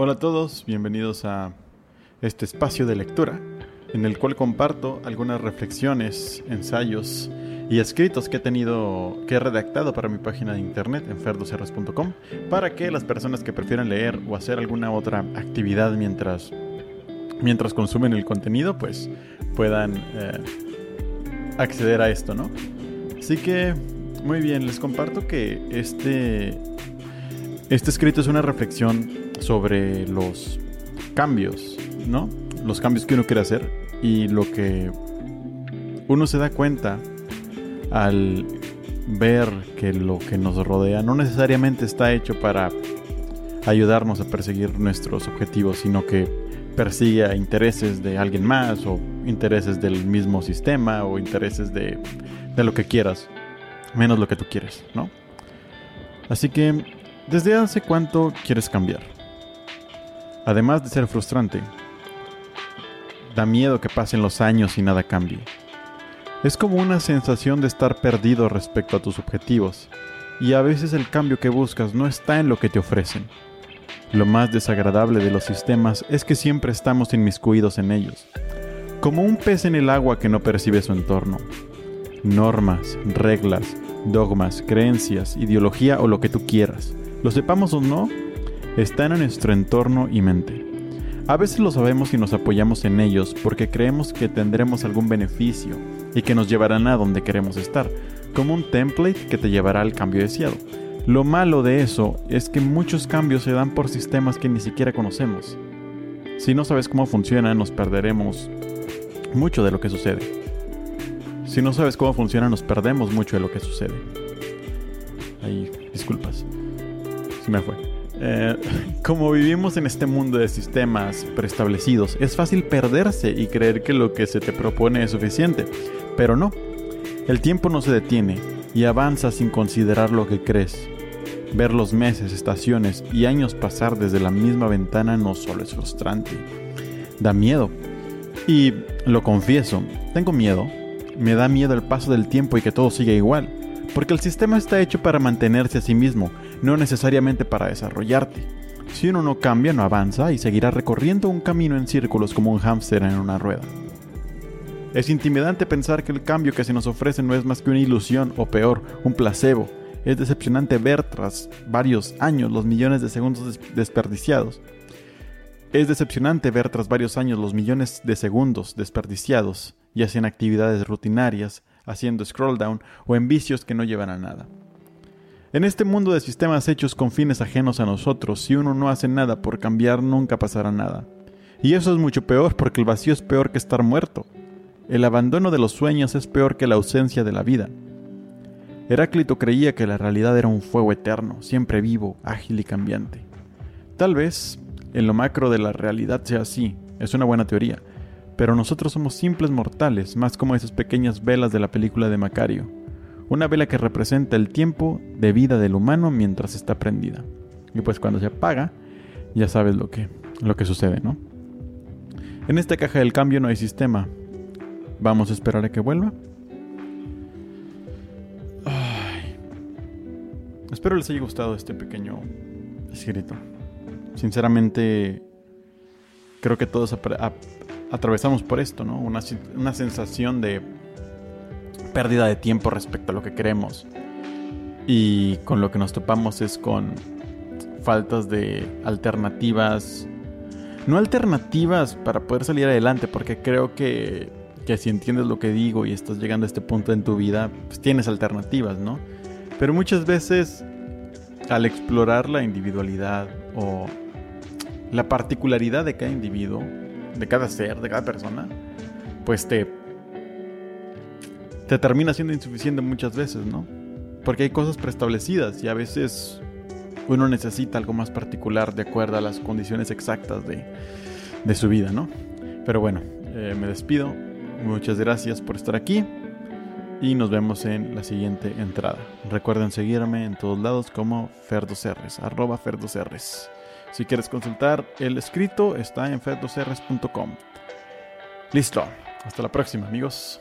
Hola a todos, bienvenidos a este espacio de lectura en el cual comparto algunas reflexiones, ensayos y escritos que he tenido, que he redactado para mi página de internet en ferdocerras.com para que las personas que prefieran leer o hacer alguna otra actividad mientras, mientras consumen el contenido, pues puedan eh, acceder a esto, ¿no? Así que, muy bien, les comparto que este, este escrito es una reflexión sobre los cambios, ¿no? Los cambios que uno quiere hacer y lo que uno se da cuenta al ver que lo que nos rodea no necesariamente está hecho para ayudarnos a perseguir nuestros objetivos, sino que persigue intereses de alguien más o intereses del mismo sistema o intereses de, de lo que quieras, menos lo que tú quieres, ¿no? Así que, ¿desde hace cuánto quieres cambiar? Además de ser frustrante, da miedo que pasen los años y nada cambie. Es como una sensación de estar perdido respecto a tus objetivos, y a veces el cambio que buscas no está en lo que te ofrecen. Lo más desagradable de los sistemas es que siempre estamos inmiscuidos en ellos, como un pez en el agua que no percibe su entorno. Normas, reglas, dogmas, creencias, ideología o lo que tú quieras, lo sepamos o no, están en nuestro entorno y mente. A veces lo sabemos y nos apoyamos en ellos porque creemos que tendremos algún beneficio y que nos llevarán a donde queremos estar, como un template que te llevará al cambio deseado. Lo malo de eso es que muchos cambios se dan por sistemas que ni siquiera conocemos. Si no sabes cómo funciona, nos perderemos mucho de lo que sucede. Si no sabes cómo funciona, nos perdemos mucho de lo que sucede. Ahí, disculpas. Se me fue. Eh, como vivimos en este mundo de sistemas preestablecidos, es fácil perderse y creer que lo que se te propone es suficiente, pero no. El tiempo no se detiene y avanza sin considerar lo que crees. Ver los meses, estaciones y años pasar desde la misma ventana no solo es frustrante, da miedo. Y lo confieso, tengo miedo. Me da miedo el paso del tiempo y que todo siga igual, porque el sistema está hecho para mantenerse a sí mismo no necesariamente para desarrollarte. Si uno no cambia, no avanza y seguirá recorriendo un camino en círculos como un hámster en una rueda. Es intimidante pensar que el cambio que se nos ofrece no es más que una ilusión o peor, un placebo. Es decepcionante ver tras varios años los millones de segundos desperdiciados. Es decepcionante ver tras varios años los millones de segundos desperdiciados, ya sea en actividades rutinarias, haciendo scroll down o en vicios que no llevan a nada. En este mundo de sistemas hechos con fines ajenos a nosotros, si uno no hace nada por cambiar, nunca pasará nada. Y eso es mucho peor porque el vacío es peor que estar muerto. El abandono de los sueños es peor que la ausencia de la vida. Heráclito creía que la realidad era un fuego eterno, siempre vivo, ágil y cambiante. Tal vez, en lo macro de la realidad sea así, es una buena teoría, pero nosotros somos simples mortales, más como esas pequeñas velas de la película de Macario una vela que representa el tiempo de vida del humano mientras está prendida. Y pues cuando se apaga, ya sabes lo que, lo que sucede, ¿no? En esta caja del cambio no hay sistema. Vamos a esperar a que vuelva. Espero les haya gustado este pequeño escrito. Sinceramente, creo que todos atravesamos por esto, ¿no? Una, una sensación de pérdida de tiempo respecto a lo que queremos. Y con lo que nos topamos es con faltas de alternativas. No alternativas para poder salir adelante, porque creo que, que si entiendes lo que digo y estás llegando a este punto en tu vida, pues tienes alternativas, ¿no? Pero muchas veces al explorar la individualidad o la particularidad de cada individuo, de cada ser, de cada persona, pues te te termina siendo insuficiente muchas veces, ¿no? Porque hay cosas preestablecidas y a veces uno necesita algo más particular de acuerdo a las condiciones exactas de, su vida, ¿no? Pero bueno, eh, me despido. Muchas gracias por estar aquí y nos vemos en la siguiente entrada. Recuerden seguirme en todos lados como ferdocerres, arroba ferdocerres. Si quieres consultar el escrito está en ferdocerres.com. Listo, hasta la próxima amigos.